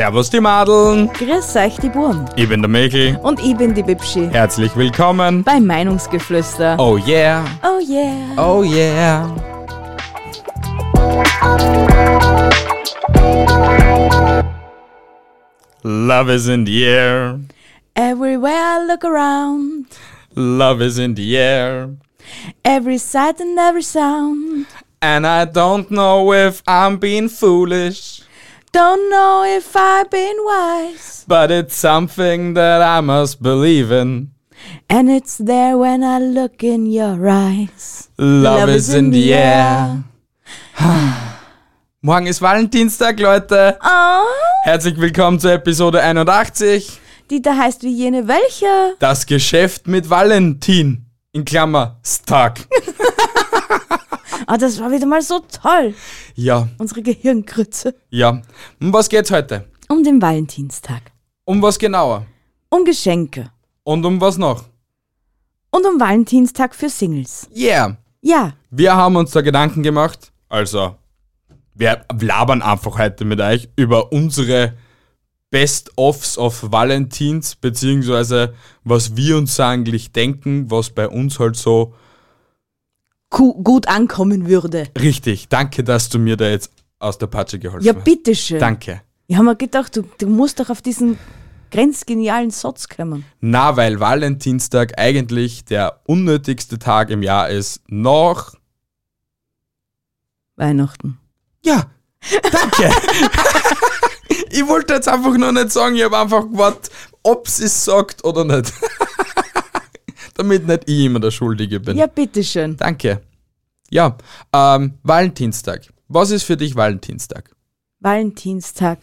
Servus die Madeln, Grüß euch, die Burm. ich bin der Michel. Und ich bin die Bibschi. Herzlich willkommen. Bei Meinungsgeflüster. Oh yeah, Oh yeah. oh yeah. Love is in the air, Everywhere I look around. love is in the air. Every sight and every sound. And I don't know if I'm being foolish, Don't know if I've been wise. but it's something that I must believe in. And it's there when I look in your eyes. Love, is in the air. Morgen ist Valentinstag, Leute. Oh. Herzlich willkommen zur Episode 81. Die da heißt wie jene welche? Das Geschäft mit Valentin. In Klammer, Stag. Ah, das war wieder mal so toll. Ja, Unsere Gehirngrütze. ja. Um was geht's heute? Um den Valentinstag. Um was genauer? Um Geschenke. Und um was noch? Und um Valentinstag für Singles. Yeah. Ja. Wir haben uns da Gedanken gemacht. Also, wir labern einfach heute mit euch über unsere Best-ofs of Valentins, beziehungsweise was wir uns eigentlich denken, was bei uns halt so gut ankommen würde. richtig. Danke, dass du mir da jetzt aus der Patsche geholfen Ja, hast. bitteschön. Danke. Ich habe mir gedacht, du, du musst doch auf diesen grenzgenialen Satz kommen. Na, weil Valentinstag eigentlich der unnötigste Tag im Jahr ist. Noch. Weihnachten. Ja, danke. ich wollte jetzt einfach nur nicht sagen, ich habe einfach gewartet, ob sie es sagt oder nicht. Damit nicht ich immer der Schuldige bin. Ja, bitteschön. Danke. Ja, ähm, Valentinstag. Was ist für dich Valentinstag? Valentinstag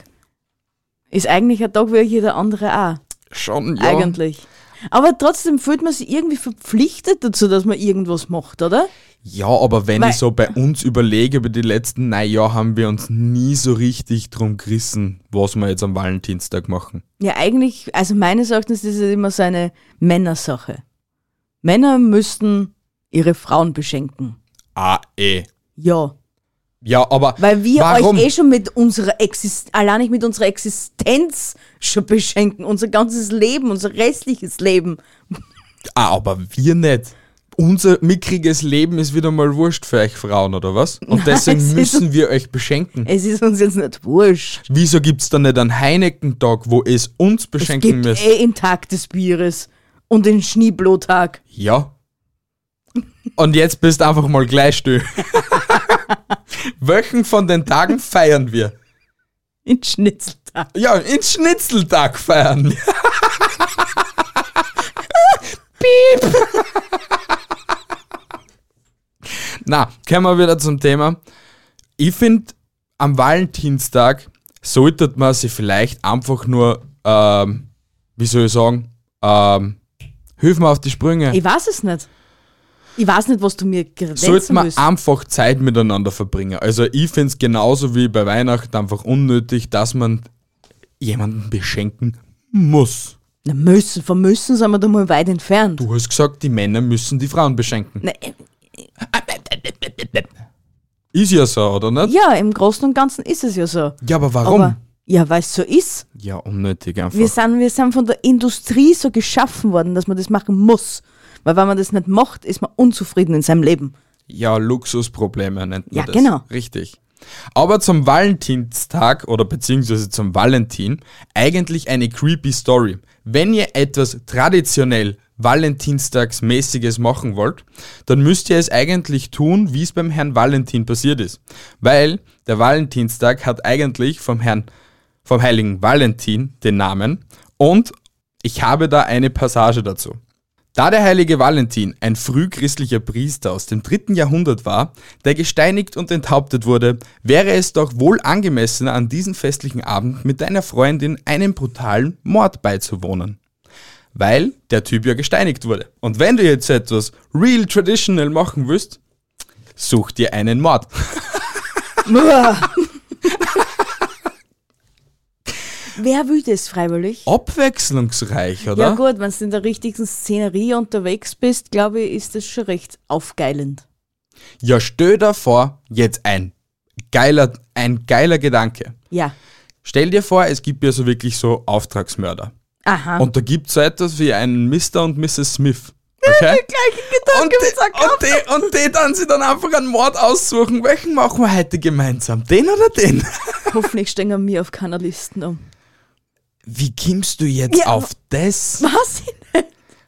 ist eigentlich ein Tag wie jeder andere auch. Schon, ja. Eigentlich. Aber trotzdem fühlt man sich irgendwie verpflichtet dazu, dass man irgendwas macht, oder? Ja, aber wenn Weil- ich so bei uns überlege, über die letzten neun Jahre haben wir uns nie so richtig drum gerissen, was wir jetzt am Valentinstag machen. Ja, eigentlich, also meines Erachtens ist es immer so eine Männersache. Männer müssten ihre Frauen beschenken. Ah, eh. Ja. Ja, aber Weil wir warum? euch eh schon mit unserer Existenz, allein nicht mit unserer Existenz schon beschenken. Unser ganzes Leben, unser restliches Leben. Ah, aber wir nicht. Unser mickriges Leben ist wieder mal wurscht für euch Frauen, oder was? Und es deswegen müssen wir euch beschenken. Es ist uns jetzt nicht wurscht. Wieso gibt's da nicht einen Heineken-Tag, wo es uns Es beschenken gibt müsst? eh des Bieres und den Schneeblotag. Ja. Und jetzt bist einfach mal gleich still. Welchen von den Tagen feiern wir? In Schnitzeltag. Ja, in Schnitzeltag feiern. wir. Piep. Na, kommen wir wieder zum Thema. Ich finde, am Valentinstag sollte man sich vielleicht einfach nur, ähm, wie soll ich sagen, ähm, hilf mir auf die Sprünge. Ich weiß es nicht. Ich weiß nicht, was du mir sollte grenzen man willst. einfach Zeit miteinander verbringen. Also ich finde es genauso wie bei Weihnachten einfach unnötig, dass man jemanden beschenken muss. Na, müssen, vom Müssen sind wir da mal weit entfernt. Du hast gesagt, die Männer müssen die Frauen beschenken. Na, äh, Ist ja so, oder nicht? ja, im Großen und Ganzen ist es ja so. Ja, aber warum? Aber, ja, weil es so ist. ja, unnötig einfach. Wir sind, wir sind von der Industrie so geschaffen worden, dass man das machen muss. Weil wenn man das nicht macht, ist man unzufrieden in seinem Leben. Ja, Luxusprobleme nennt man Ja, das. genau. Richtig. Aber zum Valentinstag oder beziehungsweise zum Valentin eigentlich eine creepy Story. Wenn ihr etwas traditionell Valentinstagsmäßiges machen wollt, dann müsst ihr es eigentlich tun, wie es beim Herrn Valentin passiert ist. Weil der Valentinstag hat eigentlich vom Herrn, vom heiligen Valentin den Namen und ich habe da eine Passage dazu. Da der heilige Valentin ein frühchristlicher Priester aus dem dritten Jahrhundert war, der gesteinigt und enthauptet wurde, wäre es doch wohl angemessener, an diesem festlichen Abend mit deiner Freundin einem brutalen Mord beizuwohnen. Weil der Typ ja gesteinigt wurde. Und wenn du jetzt etwas real traditional machen willst, such dir einen Mord. Wer will das freiwillig? Abwechslungsreich, oder? Ja gut, wenn du in der richtigen Szenerie unterwegs bist, glaube ich, ist das schon recht aufgeilend. Ja, stell dir vor, jetzt ein geiler, ein geiler Gedanke. Ja. Stell dir vor, es gibt ja so wirklich so Auftragsmörder. Aha. Und da gibt es so etwas wie einen Mr. und Mrs. Smith. Okay? gleichen Und die, und, die, und die dann sich dann einfach einen Mord aussuchen. Welchen machen wir heute gemeinsam? Den oder den? Hoffentlich stehen wir mir auf keiner Listen um. Wie kommst du jetzt Ja, auf das? Was?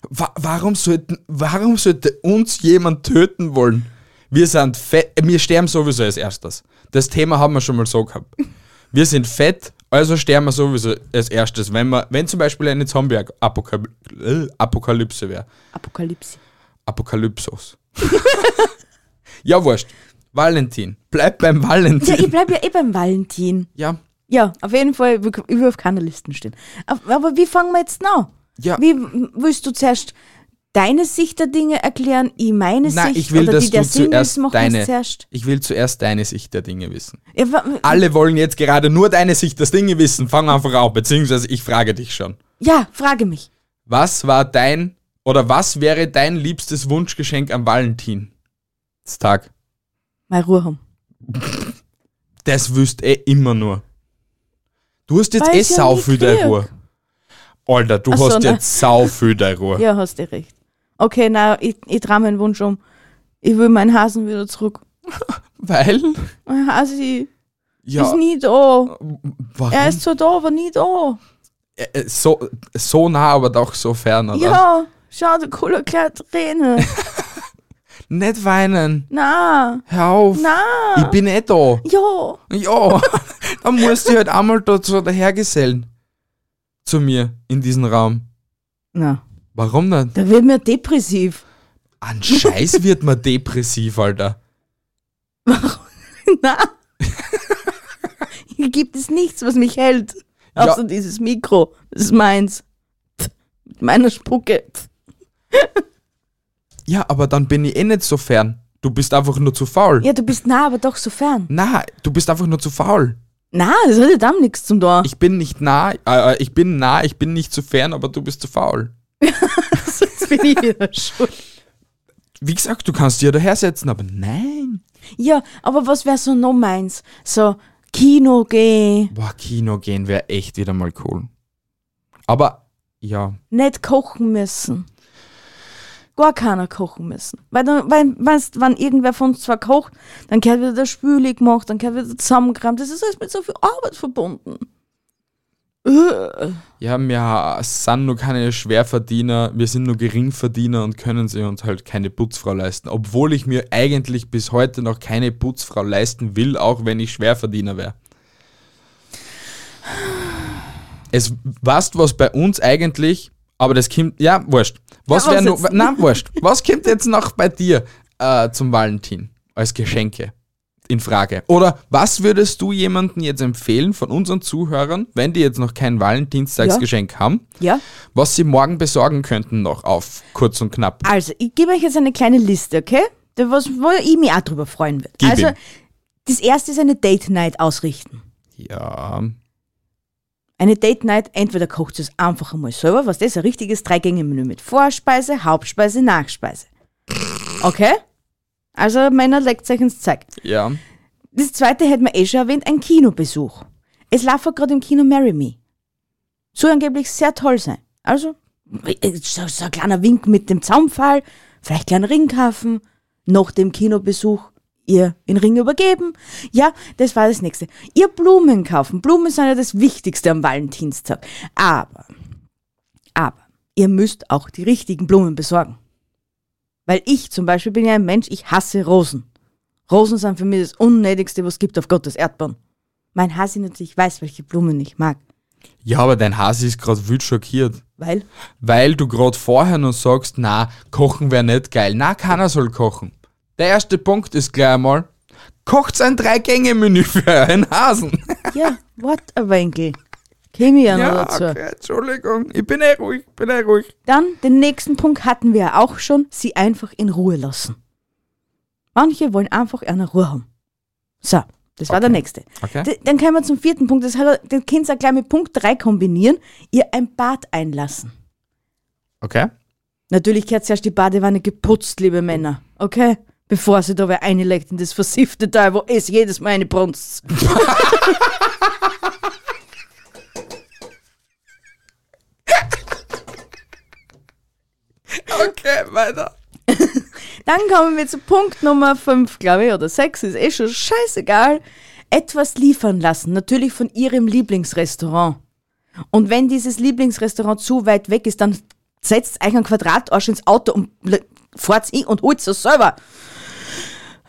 Wa warum, sollten, warum sollte uns jemand töten wollen? Wir sind fett, wir sterben sowieso als erstes. Das Thema haben wir schon mal so gehabt. Wir sind fett, also sterben wir sowieso als erstes, wenn, wir, wenn zum Beispiel eine Zombie-Apokalypse wäre. Apokalypse. Apokalypsos. ja, wurscht. Valentin. Bleib beim Ja, Valentin. ich bleibe ja eh beim Valentin. Ja, Ja, auf jeden Fall, ich will auf keiner Listen stehen. Aber wie fangen wir jetzt an? Ja. Wie willst du zuerst deine Sicht der Dinge erklären, ich meine Nein, Sicht ich will, oder die der zuerst Singles machen deine. zuerst? Ich will zuerst deine Sicht der Dinge wissen. Ja, Alle wollen jetzt gerade nur deine Sicht der Dinge wissen. Fang einfach auf, beziehungsweise ich frage dich schon. ja, frage mich. Was war dein oder was wäre dein liebstes Wunschgeschenk am Valentinstag? Mal Ruhe haben. Das wüsst eh immer nur. Du hast jetzt eh ich sau viel deine krieg. Ruhe. Alter, du Ach so, hast ne? jetzt sau viel deine Ruhe. Ja, hast du recht. Okay, na, ich, ich drehe meinen Wunsch um. Ich will meinen Hasen wieder zurück. Weil? Mein Hasi Ja, ist nie da. warum? Er ist zwar da, aber nie da. So, so nah, aber doch so fern, oder? Ja, schau, der coole kleine Träne. Nicht weinen. na, Hör auf. Ich na. bin eh da. Ja, Ja, dann musst du halt einmal da so dahergesellen. Zu mir in diesen Raum. na. Warum nicht? Da wird mir depressiv. An Scheiß wird man depressiv, Alter. Na. Hier gibt es nichts, was mich hält. Ja. Außer dieses Mikro. Das ist meins. Mit meiner Spucke. Ja, aber dann bin ich eh nicht so fern. Du bist einfach nur zu faul. Ja, du bist nah, aber doch so fern. Na, du bist einfach nur zu faul. Na, das hat ja dann nichts zum da. Ich bin nicht nah, äh, ich bin nah, ich bin nicht zu fern, aber du bist zu faul. Jetzt bin ich wieder schuld. Wie gesagt, du kannst dir daher setzen, aber nein. Ja, aber was wäre so noch meins? So, Kino gehen, Boah, Kino gehen wäre echt wieder mal cool. Aber, ja. nicht kochen müssen. Gar keiner kochen müssen. Weil, dann, weil weißt, wenn irgendwer von uns zwar kocht, dann gehört wieder der Spüli gemacht, dann gehört wieder zusammengekramt. Das ist alles mit so viel Arbeit verbunden. Äh. Ja, wir sind nur keine Schwerverdiener, wir sind nur Geringverdiener und können sie uns halt keine Putzfrau leisten. Obwohl ich mir eigentlich bis heute noch keine Putzfrau leisten will, auch wenn ich Schwerverdiener wäre. Es weißt was bei uns eigentlich, aber das kommt, ja, wurscht. Was Ja, wäre noch, nein, wurscht. Was kommt jetzt noch bei dir äh, zum Valentin als Geschenke in Frage? Oder was würdest du jemandem jetzt empfehlen von unseren Zuhörern, wenn die jetzt noch kein Valentinstagsgeschenk haben, Ja, was sie morgen besorgen könnten noch auf kurz und knapp? also ich gebe euch jetzt eine kleine Liste, okay? Da was, wo ich mich auch drüber freuen würde. Gib Also, ihm. das erste ist eine Date Night ausrichten. Ja, Eine Date Night, entweder kocht es einfach einmal selber, was das ist ein richtiges Drei-Gänge-Menü mit Vorspeise, Hauptspeise, Nachspeise. Okay? Also Männer legt euch ins Zeug. ja. Das zweite hätten wir eh schon erwähnt, ein Kinobesuch. Es läuft gerade im Kino Marry Me. Soll angeblich sehr toll sein. Also, so, so ein kleiner Wink mit dem Zaunpfahl, vielleicht kleinen Ring kaufen, nach dem Kinobesuch ihr den Ring übergeben. Ja, das war das nächste. Ihr Blumen kaufen. Blumen sind ja das Wichtigste am Valentinstag. Aber, aber, ihr müsst auch die richtigen Blumen besorgen. Weil ich zum Beispiel bin ja ein Mensch, ich hasse Rosen. Rosen sind für mich das Unnötigste, was es gibt auf Gottes Erdbahn. Mein Hasi natürlich weiß, welche Blumen ich mag. Ja, aber dein Hase ist gerade wild schockiert. Weil? Weil du gerade vorher noch sagst, na, kochen wäre nicht geil. Na, keiner soll kochen. Der erste Punkt ist gleich einmal, kocht ein Drei-Gänge-Menü für euren Hasen. Ja, wart ein Winkel. Käme ja noch dazu. okay, Entschuldigung. Ich bin eh ruhig, bin eh ruhig. Dann, den nächsten Punkt hatten wir ja auch schon, sie einfach in Ruhe lassen. Manche wollen einfach eine Ruhe haben. So, das war der nächste. Okay. D dann kommen wir zum vierten Punkt, das hat, den könnt ihr auch gleich mit Punkt 3 kombinieren, ihr ein Bad einlassen. Okay. Natürlich gehört zuerst die Badewanne geputzt, liebe Männer, okay? Bevor sie da wer einlegt in das versiffte Teil, wo es jedes Mal eine brunst. Okay, weiter. Dann kommen wir zu Punkt Nummer 5, glaube ich, oder 6, ist eh schon scheißegal. Etwas liefern lassen, natürlich von ihrem Lieblingsrestaurant. Und wenn dieses Lieblingsrestaurant zu weit weg ist, dann setzt euch einen Quadratarsch ins Auto und fahrt's in und holt es selber.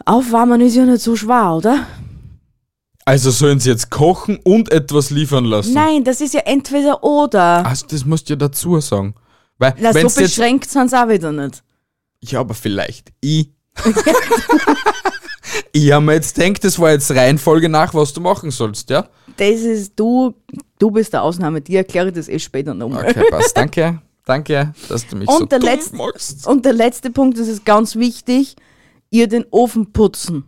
Aufwärmen ist ja nicht so schwer, oder? Also sollen sie jetzt kochen und etwas liefern lassen? Nein, das ist ja entweder oder. Also das musst du ja dazu sagen. Weil, Na, so beschränkt sind sie auch wieder nicht. ja, aber vielleicht ich. ich habe mir jetzt gedacht, das war jetzt Reihenfolge nach, was du machen sollst, ja? Das ist du, du bist der Ausnahme, die erkläre ich das eh später nochmal. Okay, passt. Danke. Danke, dass du mich Und so der letzte- machst. Und der letzte Punkt, das ist ganz wichtig, ihr den Ofen putzen.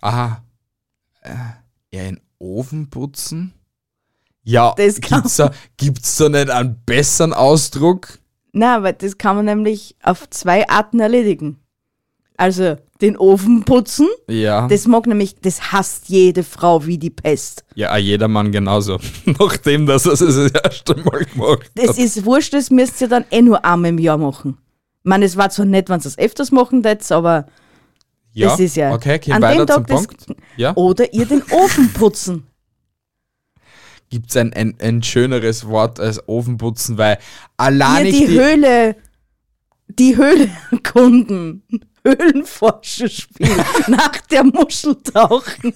Aha. Äh, ja, in Ofen putzen? Ja, Das kann- gibt's da, gibt's da nicht einen besseren Ausdruck? Na, weil das kann man nämlich auf zwei Arten erledigen. Also den Ofen putzen, Ja. das mag nämlich, das hasst jede Frau wie die Pest. ja, jedermann genauso. Nachdem, dass er es das erste Mal gemacht Das hat. ist wurscht, das müsst ihr dann eh nur einmal im Jahr machen. Ich meine, es war zwar nett, wenn ihr es öfters machen würdet, aber Ja, das ist ja. okay, okay, an weiter dem zum Tag das- Punkt. Ja. Oder ihr den Ofen putzen. Gibt's ein, ein, ein schöneres Wort als Ofenputzen, weil Ihr allein ich die, die, Höhle, die Höhle erkunden. Höhlenforscherspiel. nach der Muschel tauchen.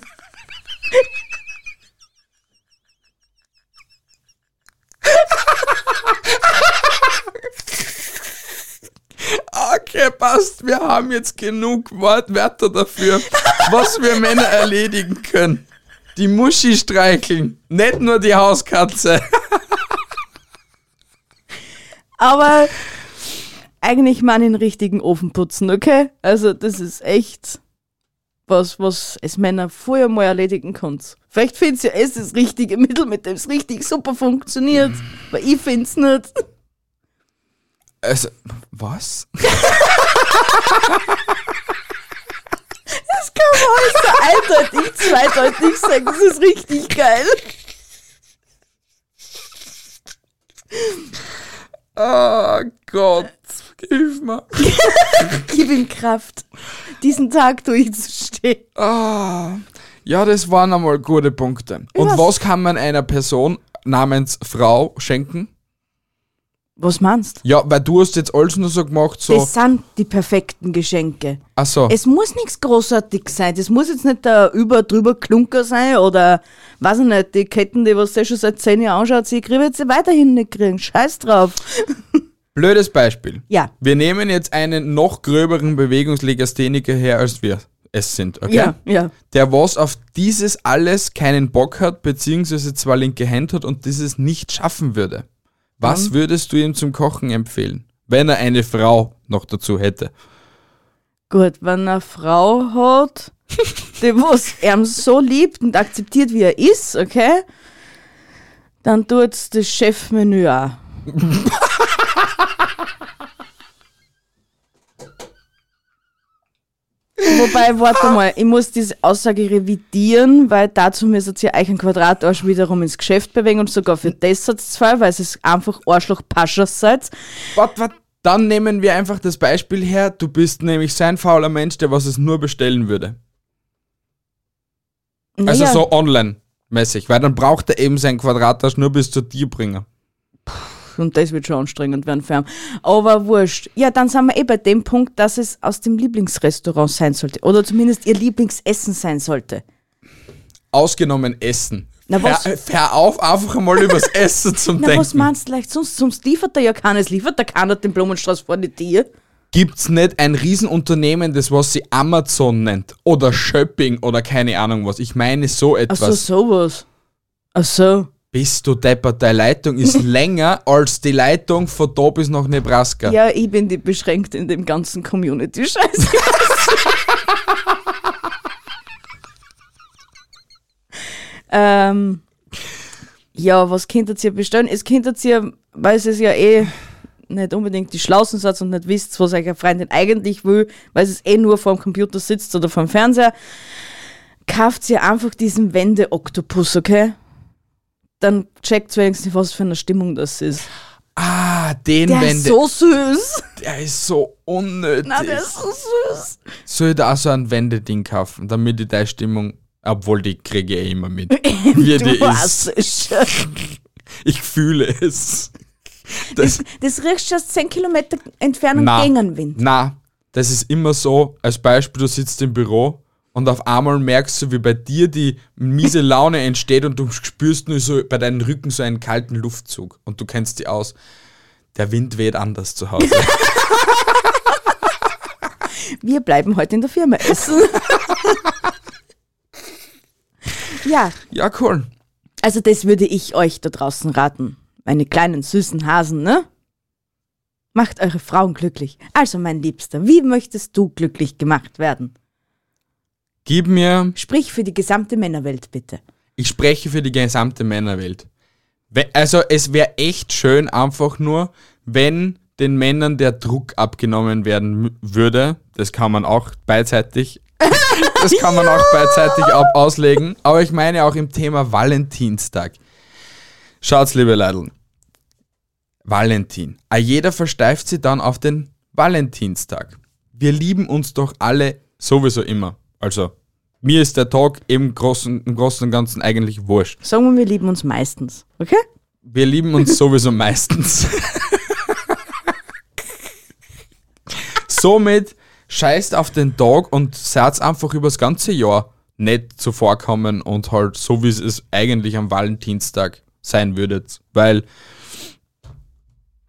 Okay, passt. Wir haben jetzt genug Wortwörter dafür, was wir Männer erledigen können. Die Muschi streicheln, nicht nur die Hauskatze. Aber eigentlich mal den richtigen Ofen putzen, okay? Also das ist echt was, was es Männer vorher mal erledigen könnt. Vielleicht findet ihr es das richtige Mittel, mit dem es richtig super funktioniert. Aber ich find's nicht. Also, was? Das kann man alles so eindeutig, zweideutig sagen. Das ist richtig geil. Oh Gott, hilf mir. Gib ihm Kraft, diesen Tag durchzustehen. Ah, ja, das waren einmal gute Punkte. Und Ja. was kann man einer Person namens Frau schenken? Was meinst Ja, weil du hast jetzt alles nur so gemacht, so, Das sind die perfekten Geschenke. ach so, Es muss nichts großartig sein. Das muss jetzt nicht der über drüber Klunker sein oder weiß ich nicht, die Ketten, die was der schon seit zehn Jahren anschaut, sie kriegen jetzt sie weiterhin nicht kriegen. Scheiß drauf. blödes Beispiel. Ja. Wir nehmen jetzt einen noch gröberen Bewegungslegastheniker her, als wir es sind, okay? Ja, ja. Der was auf dieses alles keinen Bock hat, beziehungsweise zwar linke Hand hat und dieses nicht schaffen würde. Was würdest du ihm zum Kochen empfehlen, wenn er eine Frau noch dazu hätte? Gut, wenn eine Frau hat, die was er so liebt und akzeptiert, wie er ist, okay, dann tut's das Chefmenü auch. Wobei, warte mal, ich muss diese Aussage revidieren, weil dazu müsstet ihr euch einen Quadratarsch wiederum ins Geschäft bewegen und sogar für das hat's zwei, weil es einfach Arschloch-Paschers seid. Wart, wart, dann nehmen wir einfach das Beispiel her, du bist nämlich so ein fauler Mensch, der was es nur bestellen würde. Also Naja. so online-mäßig, weil dann braucht er eben sein Quadratasch nur bis zu dir bringen. Und das wird schon anstrengend werden für ihn. Aber wurscht. Ja, dann sind wir eh bei dem Punkt, dass es aus dem Lieblingsrestaurant sein sollte. Oder zumindest ihr Lieblingsessen sein sollte. Ausgenommen Essen. Na was, Hör, hör auf, einfach einmal übers Essen zum na, Denken. was meinst du leicht? Sonst, sonst liefert er ja keines. Liefert er keiner den Blumenstrauß vor die Tür? Gibt's nicht ein Riesenunternehmen, das was sie Amazon nennt oder Shopping oder keine Ahnung was? Ich meine so Ach etwas. so, sowas. Ach so. Bist du deppert, deine Leitung ist länger als die Leitung von da bis nach Nebraska. Ja, ich bin die beschränkt in dem ganzen Community-Scheiß. ähm, ja, was könntet ihr bestellen? Es könntet ihr, weil es ja eh nicht unbedingt die Schlausen seid und nicht wisst, was eure Freundin eigentlich will, weil es eh nur vor dem Computer sitzt oder vor dem Fernseher, kauft ihr einfach diesen Wende-Oktopus, okay? Dann checkt wenigstens, was für eine Stimmung das ist. Ah, den Der Wende. ist so süß. der ist so unnötig. Na, der ist so süß. Soll ich da auch so ein Wendeding kaufen, damit ich deine Stimmung, obwohl die kriege ich eh immer mit. Wie die Du ist. es. Ich fühle es. Das, Das riechst du aus 10 Kilometer Entfernung na, gegen Wind. na, das ist immer so, als Beispiel, du sitzt im Büro und auf einmal merkst du, wie bei dir die miese Laune entsteht und du spürst nur so bei deinen Rücken so einen kalten Luftzug und du kennst die aus. Der Wind weht anders zu Hause. Wir bleiben heute in der Firma essen. ja, ja, cool. also das würde ich euch da draußen raten. Meine kleinen süßen Hasen, ne? Macht eure Frauen glücklich. Also, mein Liebster, wie möchtest du glücklich gemacht werden? Gib mir Sprich für die gesamte Männerwelt, bitte. ich spreche für die gesamte Männerwelt. We- Also es wäre echt schön einfach nur, wenn den Männern der Druck abgenommen werden würde. Das kann man auch beidseitig, das kann man auch beidseitig auslegen. Aber ich meine auch im Thema Valentinstag. Schaut's, liebe Leidl. Valentin. Ah, jeder versteift sie dann auf den Valentinstag. Wir lieben uns doch alle sowieso immer. Also, mir ist der Tag im Großen, im Großen und Ganzen eigentlich wurscht. Sagen wir, wir lieben uns meistens, okay? Wir lieben uns sowieso meistens. Somit scheißt auf den Tag und seid einfach übers ganze Jahr nett zuvorkommen und halt so, wie es eigentlich am Valentinstag sein würdet. Weil,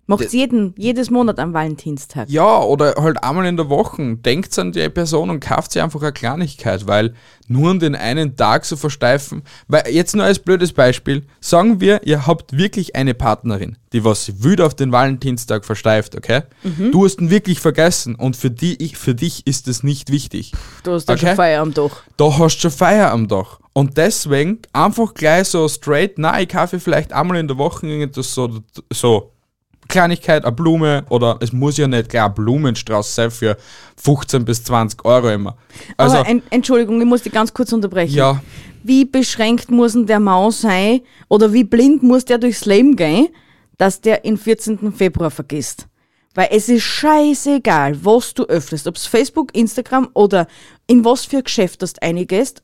Macht's jeden, jedes Monat am Valentinstag. ja, oder halt einmal in der Woche, denkt an die Person und kauft sie einfach eine Kleinigkeit, weil nur an den einen Tag so versteifen, weil jetzt nur als blödes Beispiel, sagen wir, ihr habt wirklich eine Partnerin, die was sie wütend auf den Valentinstag versteift, okay? Du hast ihn wirklich vergessen und für, die, ich, für dich ist es nicht wichtig. Du hast Okay. schon Feier am Dach. Da hast du schon Feier am Dach. Und deswegen einfach gleich so straight, na, ich kaufe vielleicht einmal in der Woche irgendetwas so, so Kleinigkeit, eine Blume oder es muss ja nicht gleich ein Blumenstrauß sein für 15 bis 20 Euro immer. Also, Aber Entschuldigung, ich muss dich ganz kurz unterbrechen. ja, Wie beschränkt muss denn der Maus sein oder wie blind muss der durchs Leben gehen, dass der den 14. Februar vergisst? Weil es ist scheißegal, was du öffnest, ob es Facebook, Instagram oder in was für Geschäft das eingehst.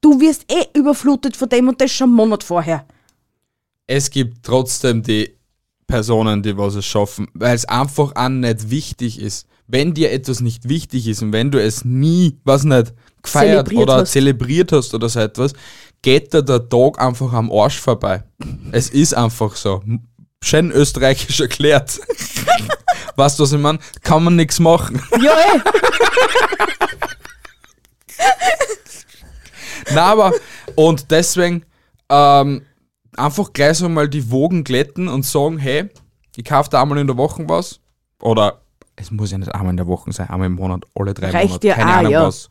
Du wirst eh überflutet von dem und das schon einen Monat vorher. es gibt trotzdem die Personen, die was es schaffen, weil es einfach auch nicht wichtig ist. Wenn dir etwas nicht wichtig ist und wenn du es nie, was nicht, gefeiert Zelebriert oder hast. zelebriert hast oder so etwas, geht dir der Tag einfach am Arsch vorbei. es ist einfach so. Schön österreichisch erklärt. weißt du, was ich meine? Kann man nichts machen. Ja, eh. Na, aber, und deswegen ähm, einfach gleich so mal die Wogen glätten und sagen, hey, ich kaufe da einmal in der Woche was. Oder es muss ja nicht einmal in der Woche sein, einmal im Monat, alle drei Reicht Monate, ja keine auch, Ahnung ja. was.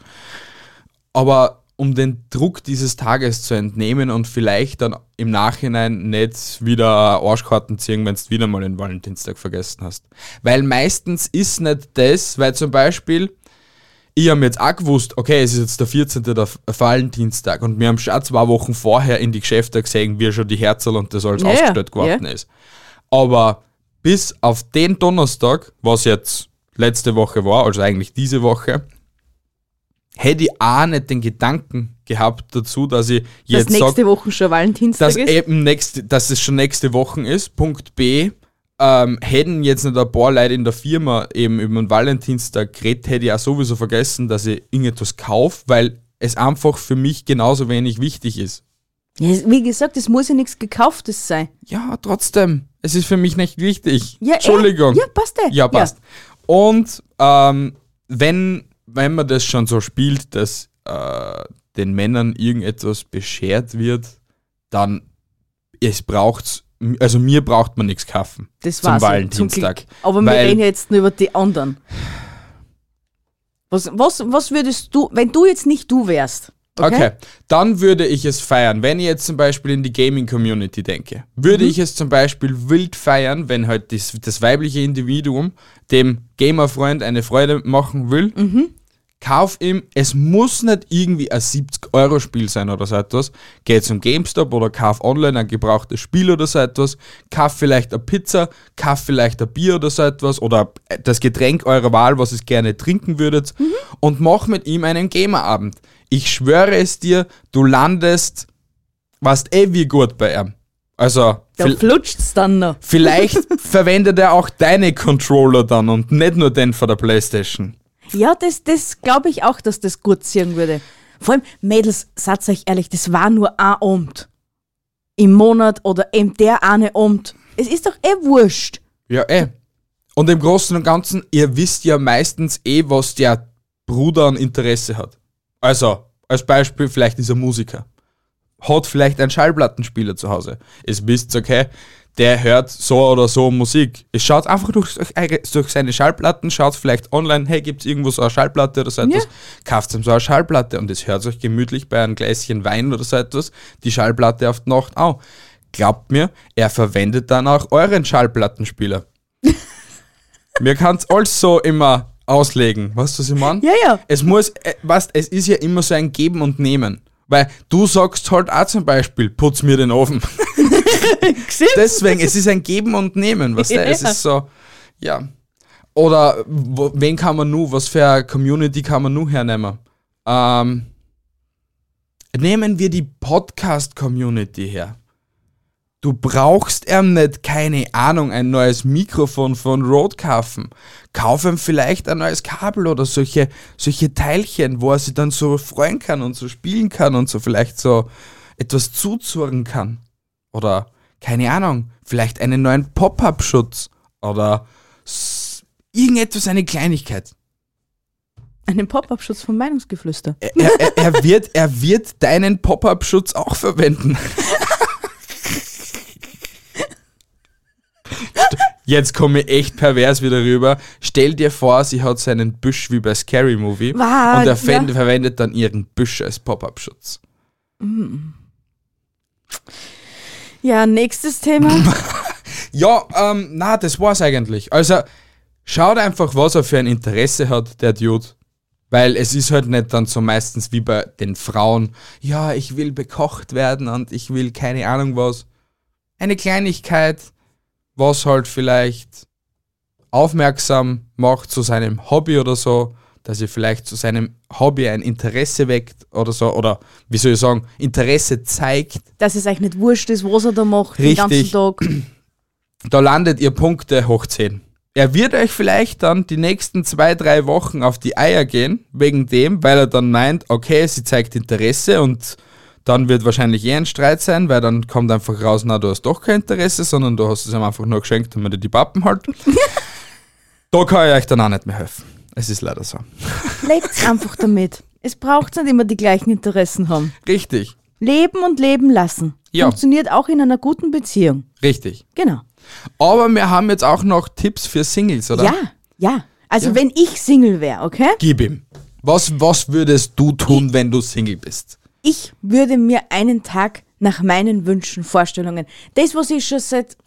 Aber um den Druck dieses Tages zu entnehmen und vielleicht dann im Nachhinein nicht wieder Arschkarten ziehen, wenn du wieder mal den Valentinstag vergessen hast. Weil meistens ist nicht das, weil zum Beispiel, ich habe jetzt auch gewusst, okay, es ist jetzt der 14. der Valentinstag und wir haben schon zwei Wochen vorher in die Geschäfte gesehen, wie schon die Herzl und das alles ja, ausgestellt geworden ist. Aber bis auf den Donnerstag, was jetzt letzte Woche war, also eigentlich diese Woche, hätte ich auch nicht den Gedanken gehabt dazu, dass ich Dass jetzt nächste sage, Woche schon Valentinstag dass, ist. eben nächste, dass es schon nächste Woche ist. Punkt B, ähm, hätten jetzt nicht ein paar Leute in der Firma eben über den Valentinstag geredet, hätte ich auch sowieso vergessen, dass ich irgendetwas kaufe, weil es einfach für mich genauso wenig wichtig ist. Ja, wie gesagt, es muss ja nichts Gekauftes sein. Ja, trotzdem. Es ist für mich nicht wichtig. Ja, eh. Entschuldigung. Ja, passt eh. Ja, passt. Und ähm, wenn, wenn man das schon so spielt, dass äh, den Männern irgendetwas beschert wird, dann es braucht's, also mir braucht man nichts kaufen. Das zum war's ja, zum Valentinstag. Glück. Aber wir reden ja jetzt nur über die anderen. Was, was, was würdest du, wenn du jetzt nicht du wärst? Okay. Okay. dann würde ich es feiern. Wenn ich jetzt zum Beispiel in die Gaming-Community denke, würde Mhm. ich es zum Beispiel wild feiern, wenn halt das, das weibliche Individuum dem Gamer-Freund eine Freude machen will. Mhm. Kauf ihm, es muss nicht irgendwie ein 70-Euro-Spiel sein oder so etwas. Geh zum GameStop oder kauf online ein gebrauchtes Spiel oder so etwas. Kauf vielleicht eine Pizza, kauf vielleicht ein Bier oder so etwas oder das Getränk eurer Wahl, was ihr gerne trinken würdet Mhm. und mach mit ihm einen Gamerabend. Ich schwöre es dir, du landest, warst eh wie gut bei ihm. Also, Da flutscht's dann noch. vielleicht verwendet er auch deine Controller dann und nicht nur den von der Playstation. Ja, das, das glaube ich auch, dass das gut ziehen würde. Vor allem, Mädels, sagt euch ehrlich, das war nur ein Abend. Im Monat oder eben der eine Abend. Es ist doch eh wurscht. Ja, eh. Und im Großen und Ganzen, ihr wisst ja meistens eh, was der Bruder an Interesse hat. Also, als Beispiel, vielleicht ist er Musiker. Hat vielleicht einen Schallplattenspieler zu Hause. Es wisst, okay, der hört so oder so Musik. Es schaut einfach durch, durch seine Schallplatten, schaut vielleicht online, hey, gibt's irgendwo so eine Schallplatte oder so etwas, Ja. kauft ihm so eine Schallplatte und es hört euch gemütlich bei einem Gläschen Wein oder so etwas, die Schallplatte auf die Nacht auch. Glaubt mir, er verwendet dann auch euren Schallplattenspieler. Mir kann's alles so immer auslegen. Weißt du, was ich meine? Ja, ja. Es muss, äh, weißt, es ist ja immer so ein Geben und Nehmen. Weil du sagst halt auch zum Beispiel, putz mir den Ofen. Deswegen, es ist ein Geben und Nehmen, weißt du? Es Ja. ist so, ja. Oder wo, wen kann man nu, was für eine Community kann man nu hernehmen? Ähm, nehmen wir die Podcast-Community her. Du brauchst ihm nicht, keine Ahnung, ein neues Mikrofon von Rode kaufen. Kauf ihm vielleicht ein neues Kabel oder solche, solche Teilchen, wo er sich dann so freuen kann und so spielen kann und so vielleicht so etwas zuzurren kann. Oder, keine Ahnung, vielleicht einen neuen Pop-Up-Schutz oder irgendetwas, eine Kleinigkeit. Einen Pop-Up-Schutz vom Meinungsgeflüster. Er, er, er, wird, er wird deinen Pop-Up-Schutz auch verwenden. Jetzt komme ich echt pervers wieder rüber. Stell dir vor, sie hat seinen Büsch wie bei Scary Movie Wow, und er ja. verwendet dann ihren Büsch als Pop-Up-Schutz. Ja, nächstes Thema. Ja, ähm, na, das war's eigentlich. Also, schaut einfach, was er für ein Interesse hat, der Dude. Weil es ist halt nicht dann so meistens wie bei den Frauen, ja, ich will bekocht werden und ich will keine Ahnung was. Eine Kleinigkeit, was halt vielleicht aufmerksam macht zu seinem Hobby oder so, dass er vielleicht zu seinem Hobby ein Interesse weckt oder so, oder wie soll ich sagen, Interesse zeigt. Dass es euch nicht wurscht ist, was er da macht den ganzen Richtig. Tag. da landet ihr Punkte hoch 10. Er wird euch vielleicht dann die nächsten zwei, drei Wochen auf die Eier gehen, wegen dem, weil er dann meint, okay, sie zeigt Interesse und dann wird wahrscheinlich eh ein Streit sein, weil dann kommt einfach raus, na, du hast doch kein Interesse, sondern du hast es ihm einfach nur geschenkt, damit er die Pappen halt. da kann ich euch dann auch nicht mehr helfen. Es ist leider so. Lebt einfach damit. Es braucht nicht immer die gleichen Interessen haben. Richtig, Leben und leben lassen. Ja. Funktioniert auch in einer guten Beziehung. richtig. Genau. Aber wir haben jetzt auch noch Tipps für Singles, oder? Ja, ja. Also Ja. wenn ich Single wäre, okay? Gib ihm. Was, was würdest du tun, wenn du Single bist? Ich würde mir einen Tag nach meinen Wünschen, Vorstellungen, das, was ich schon seit,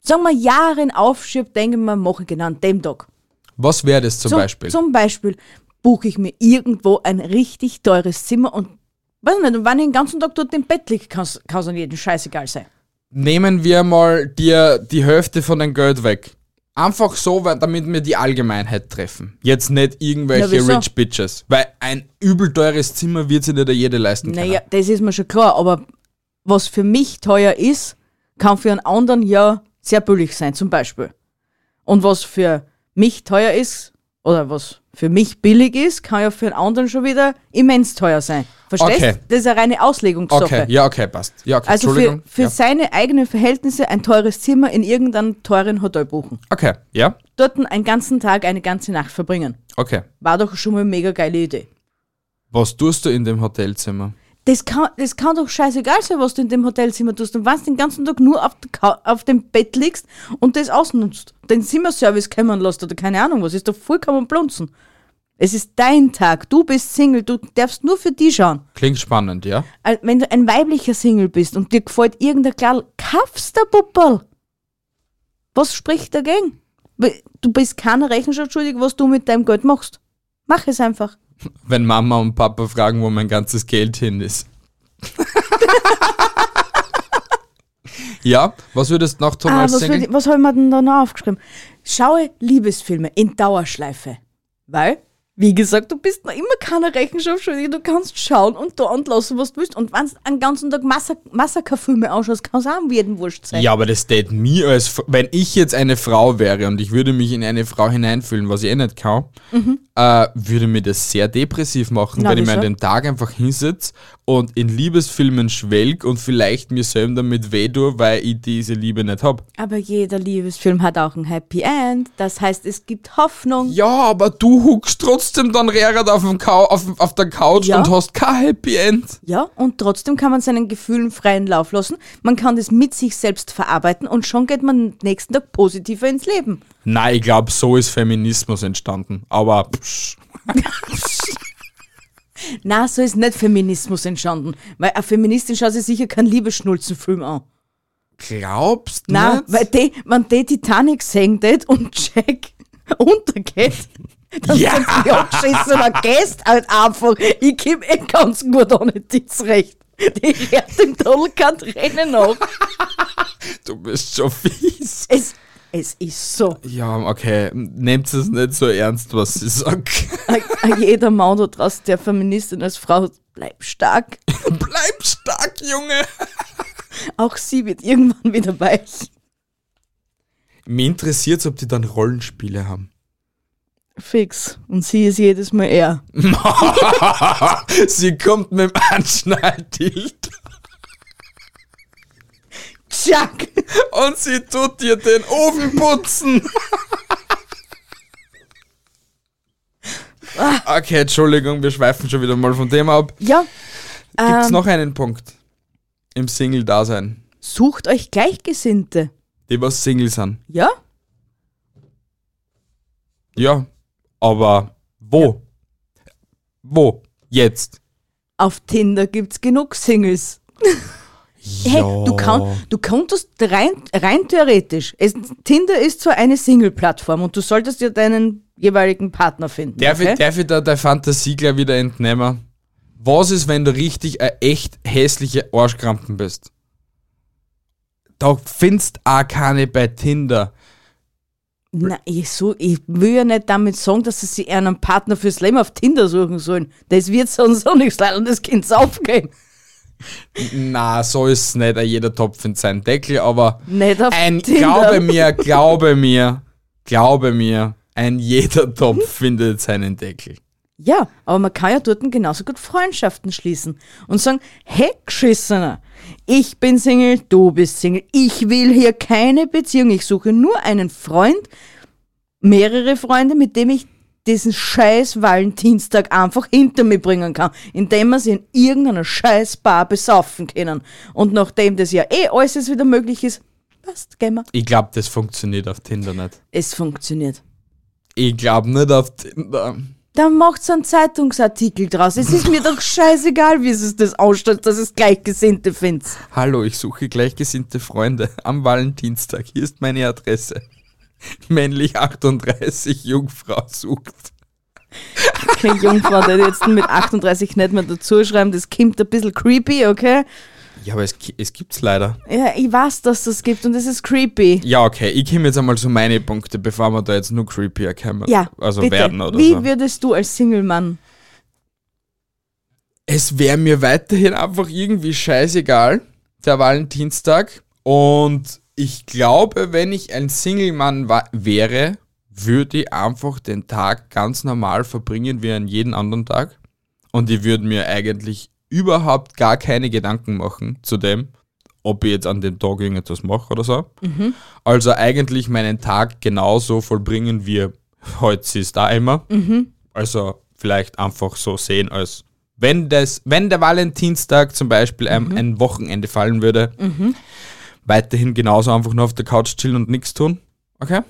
sagen wir, Jahren aufschiebe, denke ich mir, mache ich genau an dem Tag. Was wäre das zum, Beispiel? Zum Beispiel buche ich mir irgendwo ein richtig teures Zimmer und weiß nicht, und wenn ich den ganzen Tag dort im Bett liege, kann es an jedem scheißegal sein. Nehmen wir mal dir die Hälfte von deinem Geld weg. Einfach so, weil- damit wir die Allgemeinheit treffen. Jetzt nicht irgendwelche wieso? Rich Bitches. Weil ein übel teures Zimmer wird sich nicht jeder leisten können. Naja, das ist mir schon klar, aber was für mich teuer ist, kann für einen anderen ja sehr billig sein, zum Beispiel. Und was für mich teuer ist, oder was für mich billig ist, kann ja für einen anderen schon wieder immens teuer sein. Verstehst? Okay. Das ist eine reine Auslegungssache. Okay, ja, okay, passt. Ja, okay, Also für, Entschuldigung. für ja. seine eigenen Verhältnisse ein teures Zimmer in irgendeinem teuren Hotel buchen. Okay, ja, Dort einen ganzen Tag, eine ganze Nacht verbringen. okay. War doch schon mal eine mega geile Idee. Was tust du in dem Hotelzimmer? Das kann, das kann doch scheißegal sein, was du in dem Hotelzimmer tust. Und wenn du den ganzen Tag nur auf, auf dem Bett liegst und das ausnutzt, den Zimmerservice kümmern lässt oder keine Ahnung was, ist doch vollkommen blunzen. Es ist dein Tag, du bist Single, du darfst nur für die schauen. Klingt spannend, ja? Al- Wenn du ein weiblicher Single bist und dir gefällt irgendein Kerl, kaufst der Puppel. Was spricht dagegen? Du bist keiner Rechenschaft schuldig, was du mit deinem Geld machst. Mach es einfach. Wenn Mama und Papa fragen, wo mein ganzes Geld hin ist. ja, was würdest du noch tun Ah, was, Single? würd was habe ich mir denn da noch aufgeschrieben? Schaue Liebesfilme in Dauerschleife. Weil, wie gesagt, du bist noch immer keiner Rechenschaft schuldig. Du kannst schauen und da und lassen, was du willst. Und wenn du einen ganzen Tag Massa Massakerfilme ausschaust, kann es auch jeden wurscht sein. Ja, aber das tät mir als, wenn ich jetzt eine Frau wäre und ich würde mich in eine Frau hineinfühlen, was ich eh nicht kann, äh, würde mir das sehr depressiv machen, Mhm. Na, wenn ich mir an den Tag einfach hinsitze und in Liebesfilmen schwelg und vielleicht mir selber damit weh tue, weil ich diese Liebe nicht hab. Aber jeder Liebesfilm hat auch ein Happy End. Das heißt, es gibt Hoffnung. Ja, aber du huckst trotzdem dann rerat auf, auf, auf der Couch Ja. und hast kein Happy End. Ja, und trotzdem kann man seinen Gefühlen freien Lauf lassen. Man kann das mit sich selbst verarbeiten und schon geht man nächsten Tag positiver ins Leben. Nein, ich glaube, so ist Feminismus entstanden. Aber psch, Na, so ist nicht Feminismus entstanden. Weil eine Feministin schaut sich sicher keinen Liebesschnulzenfilm an. glaubst Na, nicht? weil die, wenn die Titanic tät und Jack untergeht, dann Ja. sind die angeschissener Gäste halt einfach. Ich komm eh ganz gut ohne die zurecht. Die hört im Tunnel kein Tränen nach. Du bist schon fies. Es, es ist so. Ja, okay, nehmt es nicht so ernst, was sie sagt. Jeder Mann da draußen, der Feministin als Frau, bleib stark. Bleib stark, Junge. Auch sie wird irgendwann wieder weich. Mich interessiert ob die dann Rollenspiele haben. Fix. Und sie ist jedes Mal er. sie kommt mit dem Anschnalltilt Chuck! und sie tut dir den Ofen putzen. okay, Entschuldigung, wir schweifen schon wieder mal von dem ab. Ja. Gibt's ähm, noch einen Punkt im Single-Dasein, Sucht euch Gleichgesinnte. die was Single sind? Ja? Ja, aber wo? Wo? Jetzt? Auf Tinder gibt's genug Singles. Hey, du, kann, du könntest rein, rein theoretisch, es, Tinder ist zwar eine Single-Plattform und du solltest ja deinen jeweiligen Partner finden. Darf, okay? ich, darf ich da der Fantasie gleich wieder entnehmen? Was ist, wenn du richtig eine echt hässliche Arschkrampen bist? Da findest auch keine bei Tinder. Na, ich, so, ich will ja nicht damit sagen, dass sie sich einen Partner fürs Leben auf Tinder suchen sollen. Das wird sonst auch nichts leiden und das Kind aufgehen. Na, so ist es nicht. Ein Jeder Topf in seinen Deckel, aber ein, Tinder. glaube mir, glaube mir, glaube mir, ein jeder Topf findet seinen Deckel. Ja, aber man kann ja dort genauso gut Freundschaften schließen und sagen, hey, Geschissener, ich bin Single, du bist Single, ich will hier keine Beziehung, ich suche nur einen Freund, mehrere Freunde, mit dem ich diesen scheiß Valentinstag einfach hinter mir bringen kann, indem wir sie in irgendeiner scheiß Bar besaufen können. Und nachdem das ja eh alles jetzt wieder möglich ist, passt, gehen wir. Ich glaube, das funktioniert auf Tinder nicht. Es funktioniert. Ich glaube nicht auf Tinder. Dann macht's einen Zeitungsartikel draus. Es ist mir doch scheißegal, wie es das ausstellt, dass es Gleichgesinnte findet. Hallo, ich suche gleichgesinnte Freunde am Valentinstag. Hier ist meine Adresse. Männlich 38, Jungfrau sucht. Okay, Jungfrau, der jetzt mit 38 nicht mehr dazu schreiben, das kommt ein bisschen creepy, okay? Ja, aber es, es gibt's leider. Ja, ich weiß, dass das gibt und es ist creepy. Ja, okay, ich komme jetzt einmal zu meine Punkte, bevor wir da jetzt nur creepier kommen. Ja, also bitte. werden oder Wie so. würdest du als Single-Mann? Es wäre mir weiterhin einfach irgendwie scheißegal, der Valentinstag. Und ich glaube, wenn ich ein Single-Mann wäre, würde ich einfach den Tag ganz normal verbringen wie an jeden anderen Tag. Und ich würde mir eigentlich überhaupt gar keine Gedanken machen zu dem, ob ich jetzt an dem Tag irgendetwas mache oder so. Also eigentlich meinen Tag genauso vollbringen wie heute ist da immer. Also vielleicht einfach so sehen als wenn das, wenn der Valentinstag zum Beispiel einem ein Wochenende fallen würde, weiterhin genauso einfach nur auf der Couch chillen und nichts tun. Okay?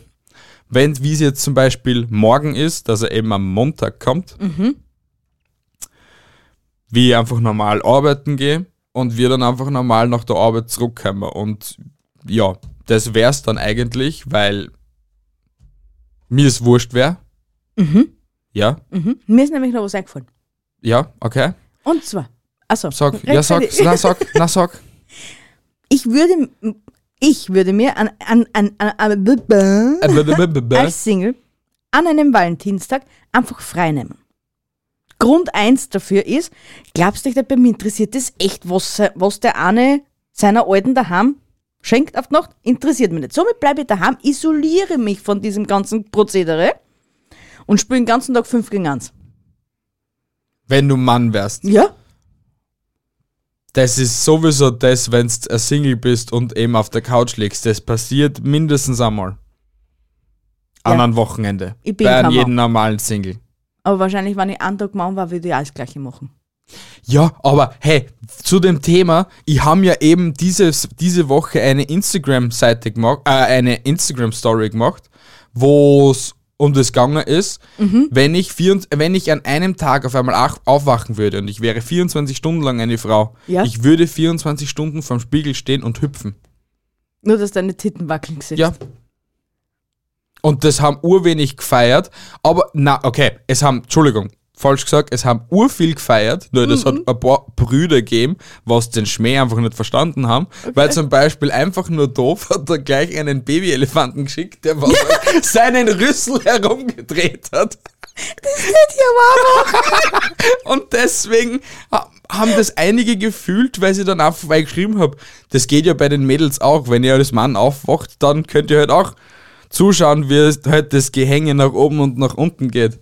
Wenn, wie es jetzt zum Beispiel morgen ist, dass er eben am Montag kommt, wie ich einfach normal arbeiten gehe und wir dann einfach normal nach der Arbeit zurückkommen. Und ja, das wär's dann eigentlich, weil mir es wurscht wäre. Ja, Mhm. Mir ist nämlich noch was eingefallen. ja, okay. Und zwar, achso, Sag, ja, sag, na, sag, na, sag. ich würde, ich würde mir an, an, an, an, an als Single an einem Valentinstag einfach frei nehmen. Grund eins dafür ist, glaubst du nicht, bei mir interessiert das echt, was, was der eine seiner Alten daheim schenkt auf die Nacht? Interessiert mich nicht. Somit bleibe ich daheim, isoliere mich von diesem ganzen Prozedere und spiele den ganzen Tag 5 gegen 1. Wenn du Mann wärst. Ja? Das ist sowieso das, wenn du ein Single bist und eben auf der Couch liegst. Das passiert mindestens einmal. An Ja. einem Wochenende. Ich bin Bei jedem normalen Single. Aber wahrscheinlich, wenn ich einen Tag Mann war, würde ich auch das Gleiche machen. Ja, aber hey, zu dem Thema, ich habe ja eben dieses, diese Woche eine Instagram-Seite gemacht, äh, eine Instagram-Story gemacht, wo es um das gegangen ist, Mhm. wenn, ich vier, wenn ich an einem Tag auf einmal ach- aufwachen würde und ich wäre 24 Stunden lang eine Frau, Ja. ich würde 24 Stunden vorm Spiegel stehen und hüpfen. Nur, dass deine Titten wackeln siehst. Ja. Und das haben urwenig gefeiert, aber na, okay, es haben, Entschuldigung, falsch gesagt, es haben urviel gefeiert, nur das hat ein paar Brüder gegeben, was den Schmäh einfach nicht verstanden haben, weil zum Beispiel einfach nur doof hat er gleich einen Babyelefanten geschickt, der was seinen Rüssel herumgedreht hat. Und deswegen ha- haben das einige gefühlt, weil sie dann einfach weil ich geschrieben habe, das geht ja bei den Mädels auch. Wenn ihr als Mann aufwacht, dann könnt ihr halt auch zuschauen, wie es halt das Gehänge nach oben und nach unten geht.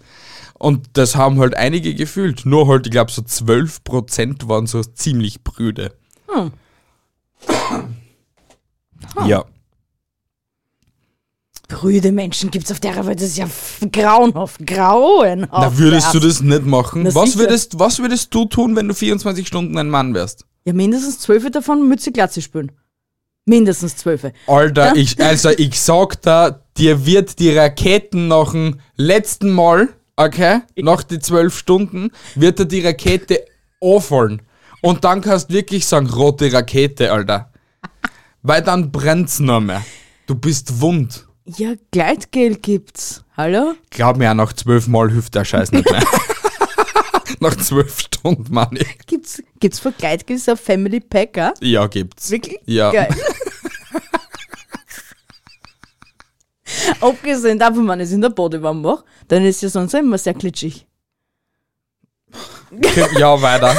Und das haben halt einige gefühlt. Nur halt, ich glaube, so 12% waren so ziemlich brüde. Ja. Brüde Menschen gibt's auf der Welt, das ist ja grauenhaft, grauenhaft. Na, würdest du das nicht machen? Na, Was würdest, was würdest du tun, wenn du 24 Stunden ein Mann wärst? Ja, mindestens zwölf davon Mütze Glatze spülen. Mindestens zwölf. Alter, ich, also ich sag da, dir wird die Raketen nach dem letzten Mal, okay, nach die zwölf Stunden, wird dir die Rakete auffallen. Und dann kannst du wirklich sagen, rote Rakete, Alter. Weil dann brennt's noch mehr. Du bist wund. Ja, Gleitgel gibt's. Hallo? Glaub mir, nach zwölf Mal hilft der Scheiß nicht mehr. nach zwölf Stunden, Mann. Gibt's, gibt's für Gleitgel so Family Pack, auch? Ja, gibt's. Wirklich? Ja. Geil. Abgesehen davon, wenn ich es in der Badewanne mache, dann ist ja sonst immer sehr glitschig. Ja, weiter.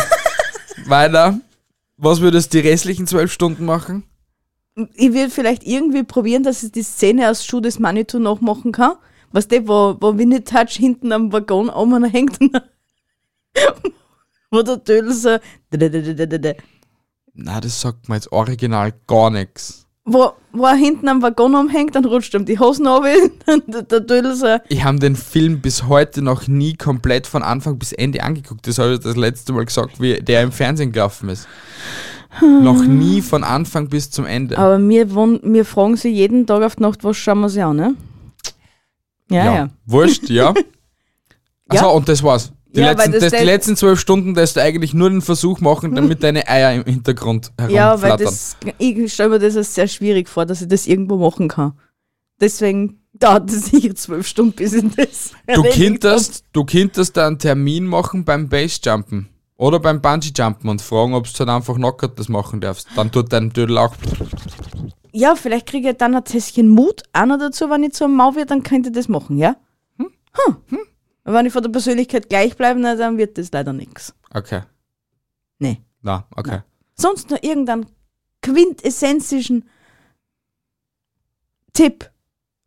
weiter. Was würdest du die restlichen zwölf Stunden machen? Ich will vielleicht irgendwie probieren, dass ich die Szene aus Schuh des Manitou nachmachen kann. Was der, wo, wo Winnie Touch hinten am Waggon oben hängt und wo der Dödel so Na, das sagt mir jetzt original gar nichts. Wo, wo er hinten am Waggon umhängt, dann rutscht ihm die Hosen runter und der, der Dödel so Ich habe den Film bis heute noch nie komplett von Anfang bis Ende angeguckt. Das habe ich das letzte Mal gesagt, wie der im Fernsehen gelaufen ist. noch nie von Anfang bis zum Ende. Aber wir, wir fragen sie jeden Tag auf die Nacht, was schauen wir sie an, ne? Ja, ja. Wurscht, ja. Achso, und das war's. Die, Ja, letzten, das das, die letzten zwölf Stunden, dass du eigentlich nur den Versuch machen, damit deine Eier im Hintergrund Ja, weil herumflattern. das, ich stelle mir das als sehr schwierig vor, dass ich das irgendwo machen kann. Deswegen dauert es sicher zwölf Stunden, bis ich das. Du könntest, du könntest da einen Termin machen beim Basejumpen oder beim Bungee-Jumpen und fragen, ob du halt einfach knockert das machen darfst. Dann tut dein Dödel auch. Ja, vielleicht kriege ich dann ein Tässchen Mut auch noch dazu, wenn ich zu einem Mau wird, dann könnte ich das machen, ja? Hm? Wenn ich von der Persönlichkeit gleich bleibe, na, dann wird das leider nichts. Okay. Nee. Na, okay. Sonst noch irgendeinen quintessenzischen Tipp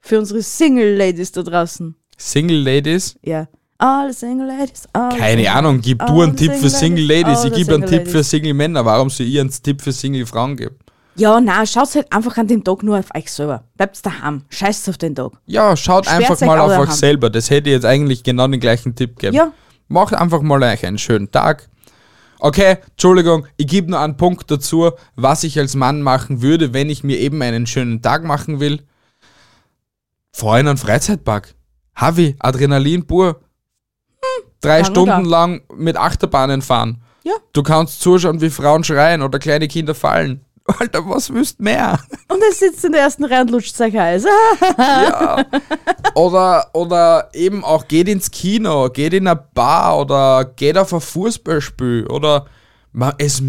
Für unsere Single-Ladies da draußen. Single Ladies? Ja. All the Single Ladies. all the Keine single- Ahnung, gib du einen Tipp für Single Ladies. all Ich gebe einen single Tipp für ladies. Single Männer. Warum soll ich einen Tipp für Single Frauen geben? Ja, na, schaut halt einfach an dem Tag nur auf euch selber. Bleibt daheim. Scheißt auf den Tag. Ja, schaut Sperrt einfach mal auf euch selber. Das hätte ich jetzt eigentlich genau den gleichen Tipp gegeben. Ja. Macht einfach mal euch einen schönen Tag. Okay, Entschuldigung, ich gebe nur einen Punkt dazu, was ich als Mann machen würde, wenn ich mir eben einen schönen Tag machen will. Vorhin einen Freizeitpark. Havi, Adrenalin pur. Drei Kann man Stunden lang mit Achterbahnen fahren. Ja. Du kannst zuschauen, wie Frauen schreien oder kleine Kinder fallen. Alter, was willst mehr? Und er sitzt in der ersten Reihe und lutscht sich heiß. Ja. Oder, oder eben auch geht ins Kino, geht in eine Bar oder geht auf ein Fußballspiel oder ma- es,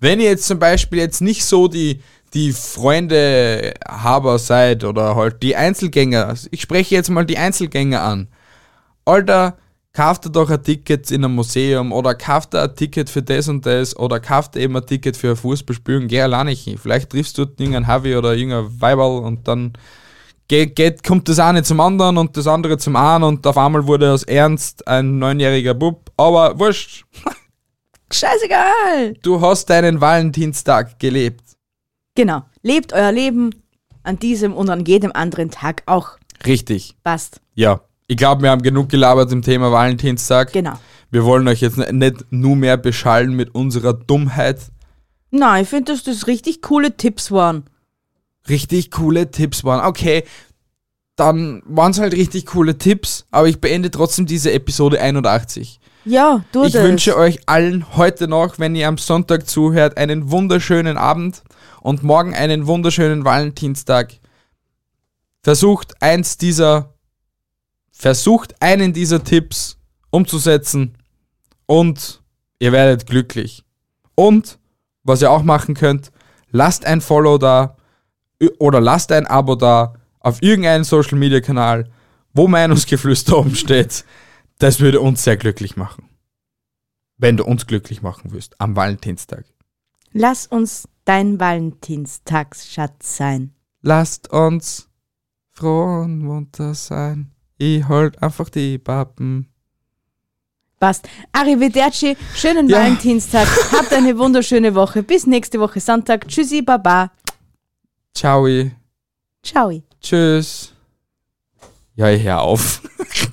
wenn ihr jetzt zum Beispiel jetzt nicht so die, die Freunde Haber seid oder halt die Einzelgänger, ich spreche jetzt mal die Einzelgänger an. Alter, kauft ihr doch ein Ticket in einem Museum oder kauft ihr ein Ticket für das und das oder kauft eben ein Ticket für ein Fußballspiel und geh alleine hin. Vielleicht triffst du dort irgendeinen Havi oder irgendein Weiberl und dann geht, geht, kommt das eine zum anderen und das andere zum einen und auf einmal wurde aus Ernst ein neunjähriger Bub. Aber wurscht, Scheißegal. du hast deinen Valentinstag gelebt. Genau. Lebt euer Leben an diesem und an jedem anderen Tag auch. Richtig. Passt. Ja. Ich glaube, wir haben genug gelabert im Thema Valentinstag. Genau. Wir wollen euch jetzt nicht nur mehr beschallen mit unserer Dummheit. Nein, ich finde, dass das richtig coole Tipps waren. Richtig coole Tipps waren. Okay, dann waren es halt richtig coole Tipps, aber ich beende trotzdem diese Episode 81. Ja, du Ich das. wünsche euch allen heute noch, wenn ihr am Sonntag zuhört, einen wunderschönen Abend und morgen einen wunderschönen Valentinstag. Versucht eins dieser, versucht einen dieser Tipps umzusetzen und ihr werdet glücklich. Und, was ihr auch machen könnt, lasst ein Follow da oder lasst ein Abo da auf irgendeinen Social Media Kanal, wo Meinungsgeflüster oben steht. Das würde uns sehr glücklich machen. Wenn du uns glücklich machen wirst am Valentinstag. Lass uns dein Valentinstagsschatz sein. Lasst uns froh und munter sein. Ich halt einfach die Pappen. Passt. Arrivederci, schönen Ja. Valentinstag. Habt eine wunderschöne Woche. Bis nächste Woche Sonntag. Tschüssi, Baba. Ciao. Ciao. Tschüss. Ja, ich hör auf.